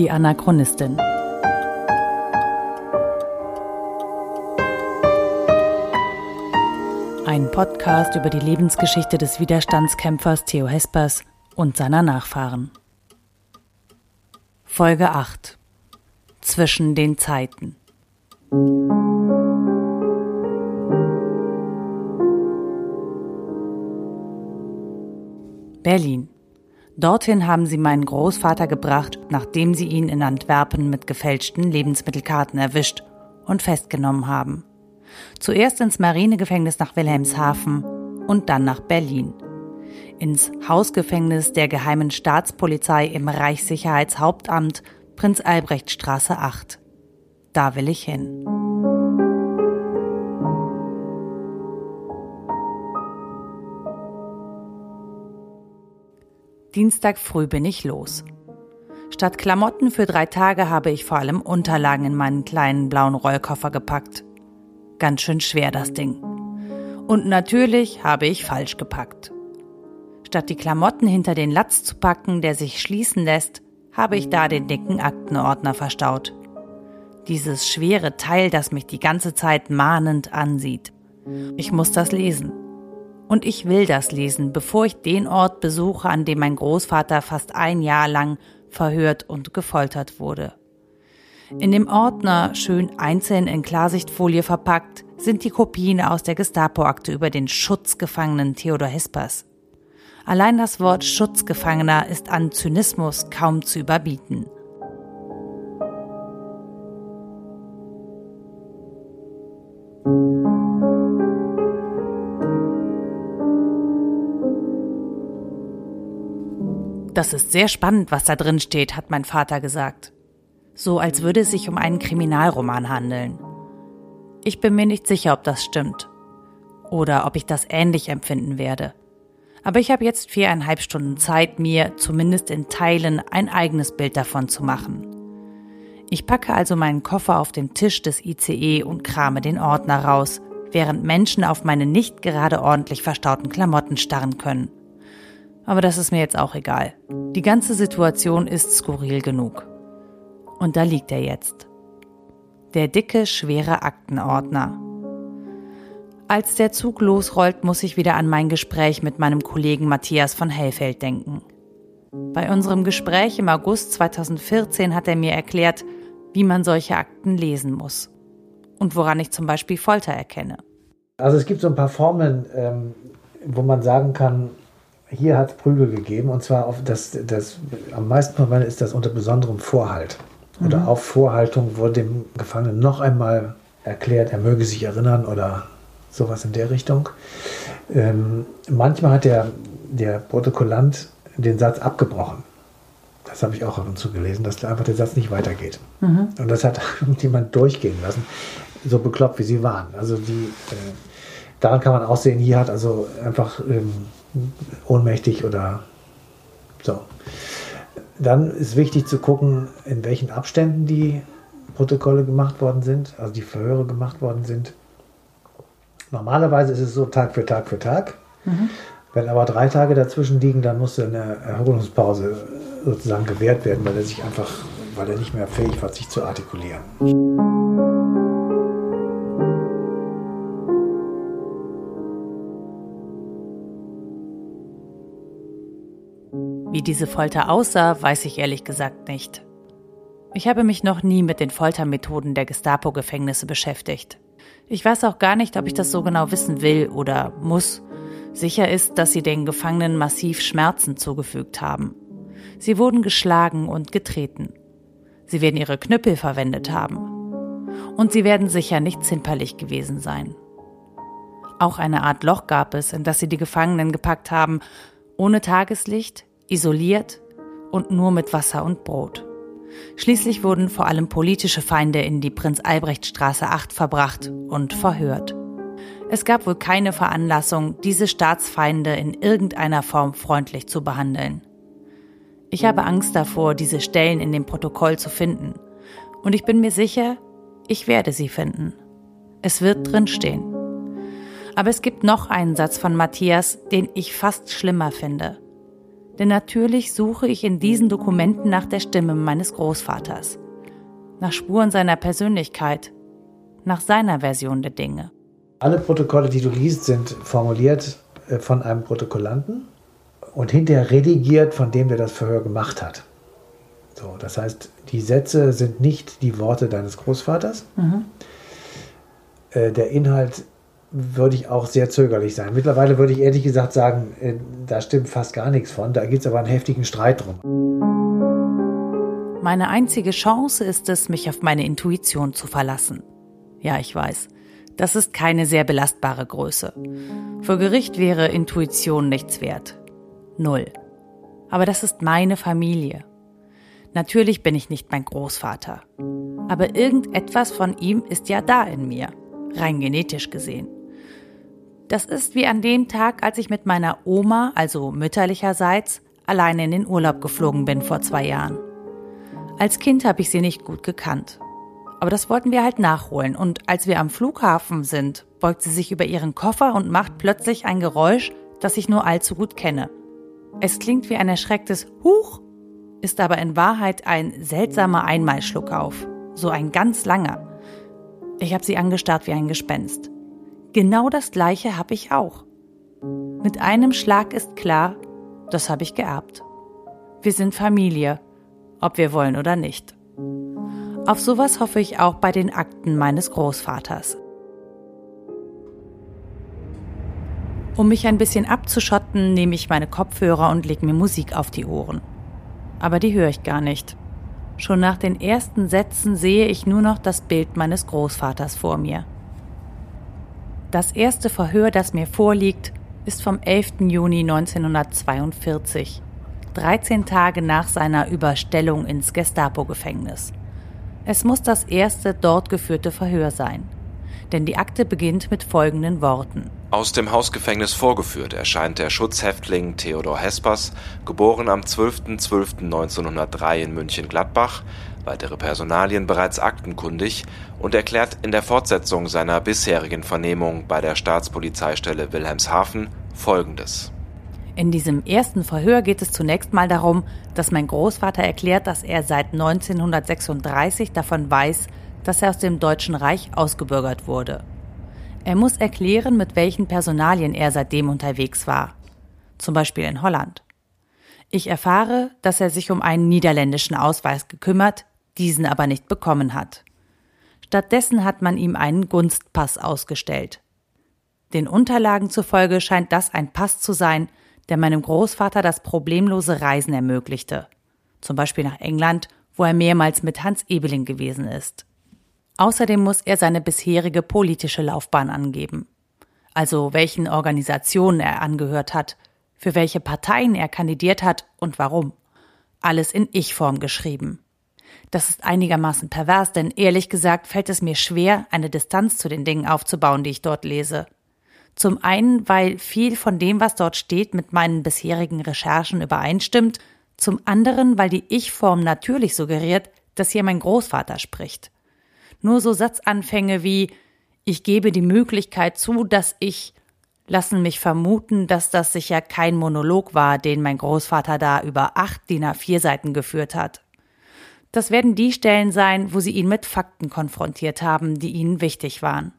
Die Anachronistin. Ein Podcast über die Lebensgeschichte des Widerstandskämpfers Theo Hespers und seiner Nachfahren. Folge 8 Zwischen den Zeiten. Berlin. Dorthin haben sie meinen Großvater gebracht, nachdem sie ihn in Antwerpen mit gefälschten Lebensmittelkarten erwischt und festgenommen haben. Zuerst ins Marinegefängnis nach Wilhelmshaven und dann nach Berlin. Ins Hausgefängnis der Geheimen Staatspolizei im Reichssicherheitshauptamt Prinz Albrecht Straße 8. Da will ich hin. Dienstag früh bin ich los. Statt Klamotten für drei Tage habe ich vor allem Unterlagen in meinen kleinen blauen Rollkoffer gepackt. Ganz schön schwer das Ding. Und natürlich habe ich falsch gepackt. Statt die Klamotten hinter den Latz zu packen, der sich schließen lässt, habe ich da den dicken Aktenordner verstaut. Dieses schwere Teil, das mich die ganze Zeit mahnend ansieht. Ich muss das lesen. Und ich will das lesen, bevor ich den Ort besuche, an dem mein Großvater fast ein Jahr lang verhört und gefoltert wurde. In dem Ordner, schön einzeln in Klarsichtfolie verpackt, sind die Kopien aus der Gestapo-Akte über den Schutzgefangenen Theodor Hespers. Allein das Wort Schutzgefangener ist an Zynismus kaum zu überbieten. Das ist sehr spannend, was da drin steht, hat mein Vater gesagt. So als würde es sich um einen Kriminalroman handeln. Ich bin mir nicht sicher, ob das stimmt. Oder ob ich das ähnlich empfinden werde. Aber ich habe jetzt viereinhalb Stunden Zeit, mir zumindest in Teilen ein eigenes Bild davon zu machen. Ich packe also meinen Koffer auf den Tisch des ICE und krame den Ordner raus, während Menschen auf meine nicht gerade ordentlich verstauten Klamotten starren können. Aber das ist mir jetzt auch egal. Die ganze Situation ist skurril genug. Und da liegt er jetzt. Der dicke, schwere Aktenordner. Als der Zug losrollt, muss ich wieder an mein Gespräch mit meinem Kollegen Matthias von Hellfeld denken. Bei unserem Gespräch im August 2014 hat er mir erklärt, wie man solche Akten lesen muss und woran ich zum Beispiel Folter erkenne. Also es gibt so ein paar Formeln, ähm, wo man sagen kann, hier hat es Prügel gegeben und zwar auf das, das am meisten verwendet ist das unter besonderem Vorhalt oder mhm. auf Vorhaltung wurde dem Gefangenen noch einmal erklärt, er möge sich erinnern oder sowas in der Richtung. Ähm, manchmal hat der, der Protokollant den Satz abgebrochen. Das habe ich auch ab und zu gelesen, dass einfach der Satz nicht weitergeht. Mhm. Und das hat jemand durchgehen lassen, so bekloppt wie sie waren. Also die, äh, daran kann man auch sehen, hier hat also einfach ähm, ohnmächtig oder so. Dann ist wichtig zu gucken, in welchen Abständen die Protokolle gemacht worden sind, also die Verhöre gemacht worden sind. Normalerweise ist es so Tag für Tag für Tag. Mhm. Wenn aber drei Tage dazwischen liegen, dann muss eine Erholungspause sozusagen gewährt werden, weil er sich einfach, weil er nicht mehr fähig war, sich zu artikulieren. Wie diese Folter aussah, weiß ich ehrlich gesagt nicht. Ich habe mich noch nie mit den Foltermethoden der Gestapo-Gefängnisse beschäftigt. Ich weiß auch gar nicht, ob ich das so genau wissen will oder muss. Sicher ist, dass sie den Gefangenen massiv Schmerzen zugefügt haben. Sie wurden geschlagen und getreten. Sie werden ihre Knüppel verwendet haben. Und sie werden sicher nicht zimperlich gewesen sein. Auch eine Art Loch gab es, in das sie die Gefangenen gepackt haben, ohne Tageslicht, isoliert und nur mit Wasser und Brot. Schließlich wurden vor allem politische Feinde in die Prinz-Albrecht-Straße 8 verbracht und verhört. Es gab wohl keine Veranlassung, diese Staatsfeinde in irgendeiner Form freundlich zu behandeln. Ich habe Angst davor, diese Stellen in dem Protokoll zu finden. Und ich bin mir sicher, ich werde sie finden. Es wird drinstehen. Aber es gibt noch einen Satz von Matthias, den ich fast schlimmer finde. Denn natürlich suche ich in diesen Dokumenten nach der Stimme meines Großvaters, nach Spuren seiner Persönlichkeit, nach seiner Version der Dinge. Alle Protokolle, die du liest, sind formuliert äh, von einem Protokollanten und hinterher redigiert von dem, der das Verhör gemacht hat. So, das heißt, die Sätze sind nicht die Worte deines Großvaters. Mhm. Äh, der Inhalt würde ich auch sehr zögerlich sein. Mittlerweile würde ich ehrlich gesagt sagen, äh, da stimmt fast gar nichts von. Da gibt es aber einen heftigen Streit drum. Meine einzige Chance ist es, mich auf meine Intuition zu verlassen. Ja, ich weiß. Das ist keine sehr belastbare Größe. Vor Gericht wäre Intuition nichts wert. Null. Aber das ist meine Familie. Natürlich bin ich nicht mein Großvater. Aber irgendetwas von ihm ist ja da in mir, rein genetisch gesehen. Das ist wie an dem Tag, als ich mit meiner Oma, also mütterlicherseits, alleine in den Urlaub geflogen bin vor zwei Jahren. Als Kind habe ich sie nicht gut gekannt. Aber das wollten wir halt nachholen. Und als wir am Flughafen sind, beugt sie sich über ihren Koffer und macht plötzlich ein Geräusch, das ich nur allzu gut kenne. Es klingt wie ein erschrecktes Huch, ist aber in Wahrheit ein seltsamer Einmalschluckauf. So ein ganz langer. Ich habe sie angestarrt wie ein Gespenst. Genau das gleiche habe ich auch. Mit einem Schlag ist klar, das habe ich geerbt. Wir sind Familie, ob wir wollen oder nicht. Auf sowas hoffe ich auch bei den Akten meines Großvaters. Um mich ein bisschen abzuschotten, nehme ich meine Kopfhörer und lege mir Musik auf die Ohren. Aber die höre ich gar nicht. Schon nach den ersten Sätzen sehe ich nur noch das Bild meines Großvaters vor mir. Das erste Verhör, das mir vorliegt, ist vom 11. Juni 1942, 13 Tage nach seiner Überstellung ins Gestapo-Gefängnis. Es muss das erste dort geführte Verhör sein, denn die Akte beginnt mit folgenden Worten. Aus dem Hausgefängnis vorgeführt erscheint der Schutzhäftling Theodor Hespers, geboren am 12.12.1903 in München-Gladbach, weitere Personalien bereits aktenkundig und erklärt in der Fortsetzung seiner bisherigen Vernehmung bei der Staatspolizeistelle Wilhelmshaven Folgendes. In diesem ersten Verhör geht es zunächst mal darum, dass mein Großvater erklärt, dass er seit 1936 davon weiß, dass er aus dem Deutschen Reich ausgebürgert wurde. Er muss erklären, mit welchen Personalien er seitdem unterwegs war, zum Beispiel in Holland. Ich erfahre, dass er sich um einen niederländischen Ausweis gekümmert, diesen aber nicht bekommen hat. Stattdessen hat man ihm einen Gunstpass ausgestellt. Den Unterlagen zufolge scheint das ein Pass zu sein, der meinem Großvater das problemlose Reisen ermöglichte. Zum Beispiel nach England, wo er mehrmals mit Hans Ebeling gewesen ist. Außerdem muss er seine bisherige politische Laufbahn angeben. Also welchen Organisationen er angehört hat, für welche Parteien er kandidiert hat und warum. Alles in Ich-Form geschrieben. Das ist einigermaßen pervers, denn ehrlich gesagt fällt es mir schwer, eine Distanz zu den Dingen aufzubauen, die ich dort lese. Zum einen, weil viel von dem, was dort steht, mit meinen bisherigen Recherchen übereinstimmt, zum anderen, weil die Ich-Form natürlich suggeriert, dass hier mein Großvater spricht. Nur so Satzanfänge wie ich gebe die Möglichkeit zu, dass ich lassen mich vermuten, dass das sicher kein Monolog war, den mein Großvater da über acht DIN A4 Seiten geführt hat. Das werden die Stellen sein, wo sie ihn mit Fakten konfrontiert haben, die ihnen wichtig waren.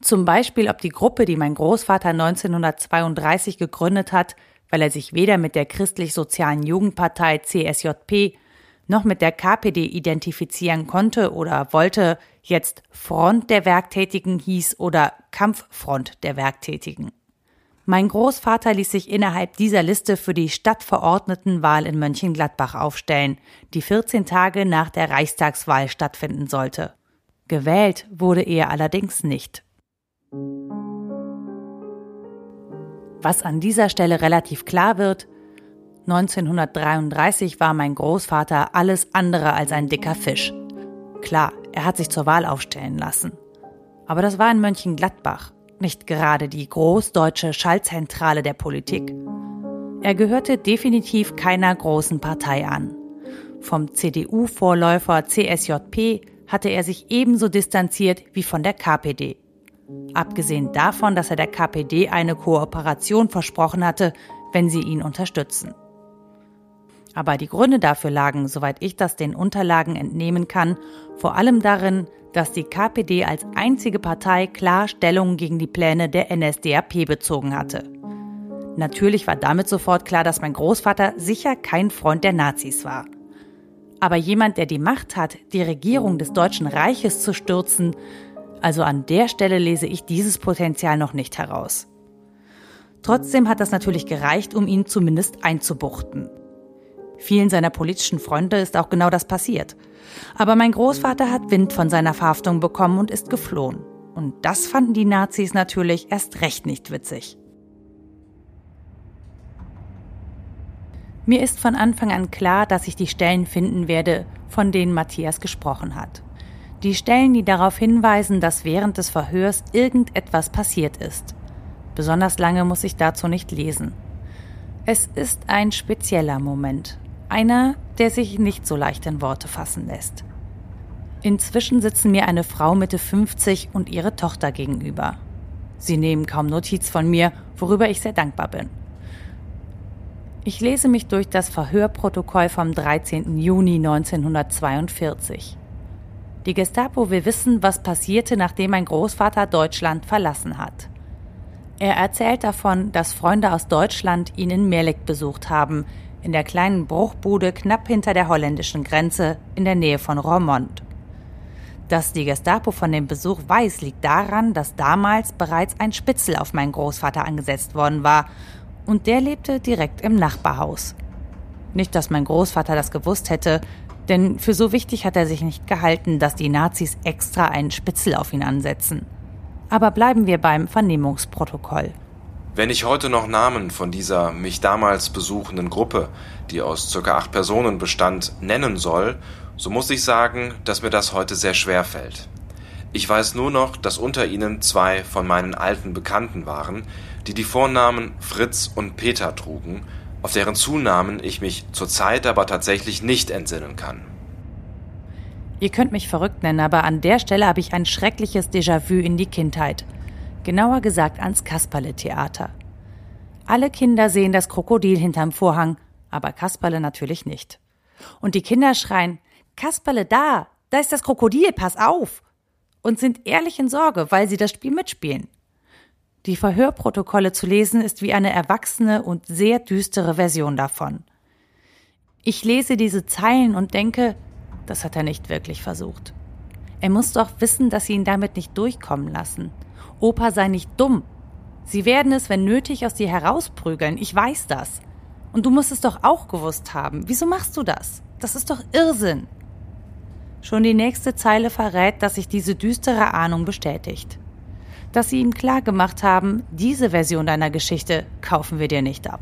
Zum Beispiel, ob die Gruppe, die mein Großvater 1932 gegründet hat, weil er sich weder mit der christlich-sozialen Jugendpartei CSJP noch mit der KPD identifizieren konnte oder wollte, jetzt Front der Werktätigen hieß oder Kampffront der Werktätigen. Mein Großvater ließ sich innerhalb dieser Liste für die Stadtverordnetenwahl in Mönchengladbach aufstellen, die 14 Tage nach der Reichstagswahl stattfinden sollte. Gewählt wurde er allerdings nicht. Was an dieser Stelle relativ klar wird, 1933 war mein Großvater alles andere als ein dicker Fisch. Klar, er hat sich zur Wahl aufstellen lassen. Aber das war in Mönchengladbach, nicht gerade die großdeutsche Schallzentrale der Politik. Er gehörte definitiv keiner großen Partei an. Vom CDU-Vorläufer CSJP hatte er sich ebenso distanziert wie von der KPD. Abgesehen davon, dass er der KPD eine Kooperation versprochen hatte, wenn sie ihn unterstützen. Aber die Gründe dafür lagen, soweit ich das den Unterlagen entnehmen kann, vor allem darin, dass die KPD als einzige Partei klar Stellung gegen die Pläne der NSDAP bezogen hatte. Natürlich war damit sofort klar, dass mein Großvater sicher kein Freund der Nazis war. Aber jemand, der die Macht hat, die Regierung des Deutschen Reiches zu stürzen, also an der Stelle lese ich dieses Potenzial noch nicht heraus. Trotzdem hat das natürlich gereicht, um ihn zumindest einzubuchten. Vielen seiner politischen Freunde ist auch genau das passiert. Aber mein Großvater hat Wind von seiner Verhaftung bekommen und ist geflohen. Und das fanden die Nazis natürlich erst recht nicht witzig. Mir ist von Anfang an klar, dass ich die Stellen finden werde, von denen Matthias gesprochen hat. Die Stellen, die darauf hinweisen, dass während des Verhörs irgendetwas passiert ist. Besonders lange muss ich dazu nicht lesen. Es ist ein spezieller Moment. Einer, der sich nicht so leicht in Worte fassen lässt. Inzwischen sitzen mir eine Frau Mitte 50 und ihre Tochter gegenüber. Sie nehmen kaum Notiz von mir, worüber ich sehr dankbar bin. Ich lese mich durch das Verhörprotokoll vom 13. Juni 1942. Die Gestapo will wissen, was passierte, nachdem mein Großvater Deutschland verlassen hat. Er erzählt davon, dass Freunde aus Deutschland ihn in Merlik besucht haben, in der kleinen Bruchbude knapp hinter der holländischen Grenze in der Nähe von Roermond. Dass die Gestapo von dem Besuch weiß, liegt daran, dass damals bereits ein Spitzel auf meinen Großvater angesetzt worden war und der lebte direkt im Nachbarhaus. Nicht, dass mein Großvater das gewusst hätte, denn für so wichtig hat er sich nicht gehalten, dass die Nazis extra einen Spitzel auf ihn ansetzen. Aber bleiben wir beim Vernehmungsprotokoll. Wenn ich heute noch Namen von dieser mich damals besuchenden Gruppe, die aus circa acht Personen bestand, nennen soll, so muss ich sagen, dass mir das heute sehr schwer fällt. Ich weiß nur noch, dass unter ihnen zwei von meinen alten Bekannten waren, die die Vornamen Fritz und Peter trugen, auf deren Zunamen ich mich zurzeit aber tatsächlich nicht entsinnen kann. Ihr könnt mich verrückt nennen, aber an der Stelle habe ich ein schreckliches Déjà-vu in die Kindheit – genauer gesagt ans Kasperle-Theater. Alle Kinder sehen das Krokodil hinterm Vorhang, aber Kasperle natürlich nicht. Und die Kinder schreien, Kasperle da, da ist das Krokodil, pass auf! Und sind ehrlich in Sorge, weil sie das Spiel mitspielen. Die Verhörprotokolle zu lesen ist wie eine erwachsene und sehr düstere Version davon. Ich lese diese Zeilen und denke, das hat er nicht wirklich versucht. Er muss doch wissen, dass sie ihn damit nicht durchkommen lassen. Opa sei nicht dumm. Sie werden es, wenn nötig, aus dir herausprügeln. Ich weiß das. Und du musst es doch auch gewusst haben. Wieso machst du das? Das ist doch Irrsinn. Schon die nächste Zeile verrät, dass sich diese düstere Ahnung bestätigt. Dass sie ihm klargemacht haben, diese Version deiner Geschichte kaufen wir dir nicht ab.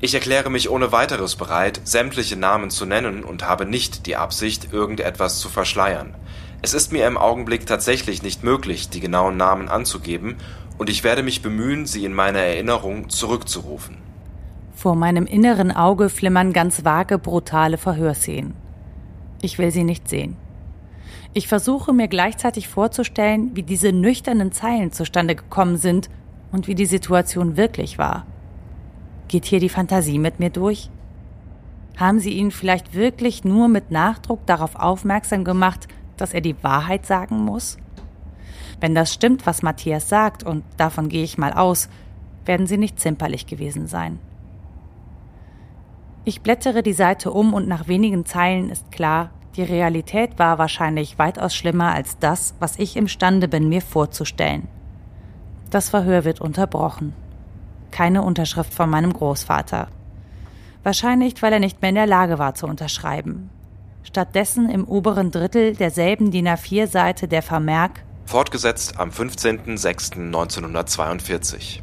Ich erkläre mich ohne weiteres bereit, sämtliche Namen zu nennen und habe nicht die Absicht, irgendetwas zu verschleiern. Es ist mir im Augenblick tatsächlich nicht möglich, die genauen Namen anzugeben, und ich werde mich bemühen, sie in meiner Erinnerung zurückzurufen. Vor meinem inneren Auge flimmern ganz vage, brutale Verhörszenen. Ich will sie nicht sehen. Ich versuche mir gleichzeitig vorzustellen, wie diese nüchternen Zeilen zustande gekommen sind und wie die Situation wirklich war. Geht hier die Fantasie mit mir durch? Haben Sie ihn vielleicht wirklich nur mit Nachdruck darauf aufmerksam gemacht, dass er die Wahrheit sagen muss? Wenn das stimmt, was Matthias sagt, und davon gehe ich mal aus, werden sie nicht zimperlich gewesen sein. Ich blättere die Seite um und nach wenigen Zeilen ist klar, die Realität war wahrscheinlich weitaus schlimmer als das, was ich imstande bin, mir vorzustellen. Das Verhör wird unterbrochen. Keine Unterschrift von meinem Großvater. Wahrscheinlich, weil er nicht mehr in der Lage war zu unterschreiben stattdessen im oberen Drittel derselben DIN A4-Seite der Vermerk Fortgesetzt am 15.06.1942.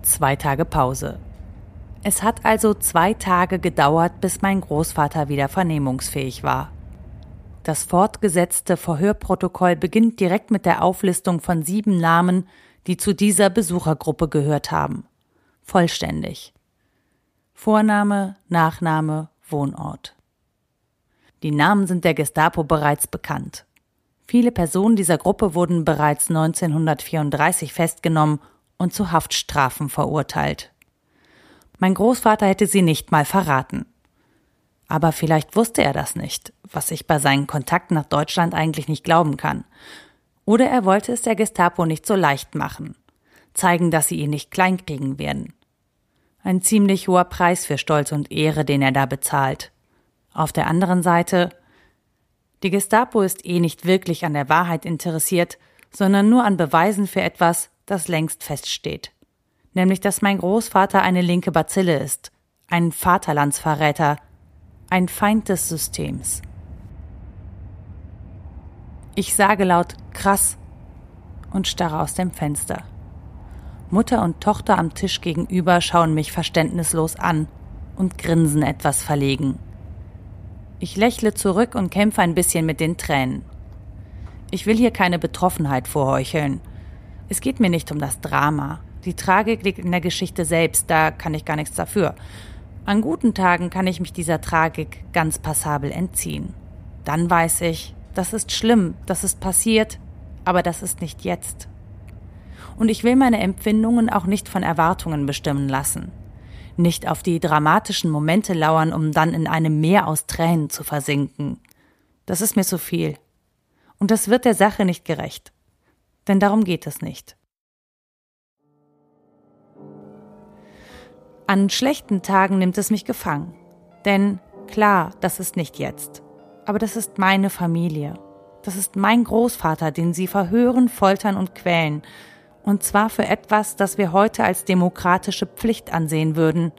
Zwei Tage Pause. Es hat also zwei Tage gedauert, bis mein Großvater wieder vernehmungsfähig war. Das fortgesetzte Verhörprotokoll beginnt direkt mit der Auflistung von sieben Namen, die zu dieser Besuchergruppe gehört haben. Vollständig. Vorname, Nachname, Wohnort. Die Namen sind der Gestapo bereits bekannt. Viele Personen dieser Gruppe wurden bereits 1934 festgenommen und zu Haftstrafen verurteilt. Mein Großvater hätte sie nicht mal verraten. Aber vielleicht wusste er das nicht, was ich bei seinen Kontakten nach Deutschland eigentlich nicht glauben kann. Oder er wollte es der Gestapo nicht so leicht machen. Zeigen, dass sie ihn nicht kleinkriegen werden. Ein ziemlich hoher Preis für Stolz und Ehre, den er da bezahlt. Auf der anderen Seite, die Gestapo ist eh nicht wirklich an der Wahrheit interessiert, sondern nur an Beweisen für etwas, das längst feststeht. Nämlich, dass mein Großvater eine linke Bazille ist, ein Vaterlandsverräter, ein Feind des Systems. Ich sage laut krass und starre aus dem Fenster. Mutter und Tochter am Tisch gegenüber schauen mich verständnislos an und grinsen etwas verlegen. Ich lächle zurück und kämpfe ein bisschen mit den Tränen. Ich will hier keine Betroffenheit vorheucheln. Es geht mir nicht um das Drama. Die Tragik liegt in der Geschichte selbst, da kann ich gar nichts dafür. An guten Tagen kann ich mich dieser Tragik ganz passabel entziehen. Dann weiß ich, das ist schlimm, das ist passiert, aber das ist nicht jetzt. Und ich will meine Empfindungen auch nicht von Erwartungen bestimmen lassen. Nicht auf die dramatischen Momente lauern, um dann in einem Meer aus Tränen zu versinken. Das ist mir zu viel. Und das wird der Sache nicht gerecht. Denn darum geht es nicht. An schlechten Tagen nimmt es mich gefangen. Denn klar, das ist nicht jetzt. Aber das ist meine Familie. Das ist mein Großvater, den sie verhören, foltern und quälen. Und zwar für etwas, das wir heute als demokratische Pflicht ansehen würden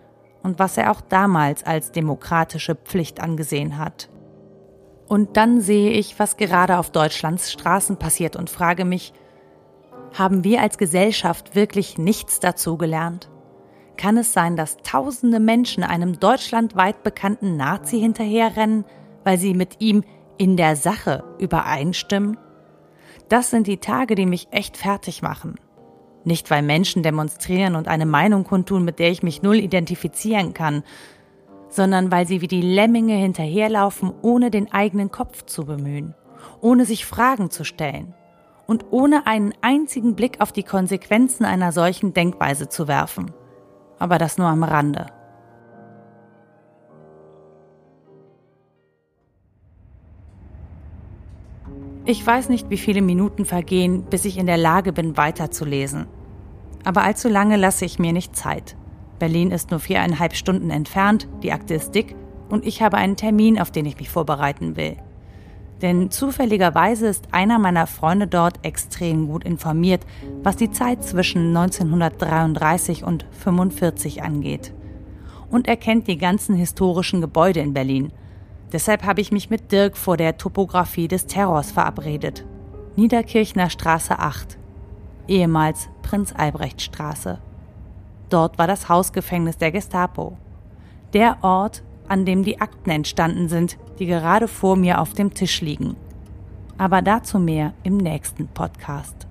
und was er auch damals als demokratische Pflicht angesehen hat. Und dann sehe ich, was gerade auf Deutschlands Straßen passiert und frage mich, haben wir als Gesellschaft wirklich nichts dazu gelernt? Kann es sein, dass tausende Menschen einem deutschlandweit bekannten Nazi hinterherrennen, weil sie mit ihm in der Sache übereinstimmen? Das sind die Tage, die mich echt fertig machen. Nicht, weil Menschen demonstrieren und eine Meinung kundtun, mit der ich mich null identifizieren kann, sondern weil sie wie die Lemminge hinterherlaufen, ohne den eigenen Kopf zu bemühen, ohne sich Fragen zu stellen und ohne einen einzigen Blick auf die Konsequenzen einer solchen Denkweise zu werfen aber das nur am Rande. Ich weiß nicht, wie viele Minuten vergehen, bis ich in der Lage bin, weiterzulesen. Aber allzu lange lasse ich mir nicht Zeit. Berlin ist nur viereinhalb Stunden entfernt, die Akte ist dick und ich habe einen Termin, auf den ich mich vorbereiten will. Denn zufälligerweise ist einer meiner Freunde dort extrem gut informiert, was die Zeit zwischen 1933 und 1945 angeht. Und er kennt die ganzen historischen Gebäude in Berlin. Deshalb habe ich mich mit Dirk vor der Topographie des Terrors verabredet. Niederkirchner Straße 8, ehemals Prinz-Albrecht-Straße. Dort war das Hausgefängnis der Gestapo. Der Ort, an dem die Akten entstanden sind, die gerade vor mir auf dem Tisch liegen. Aber dazu mehr im nächsten Podcast.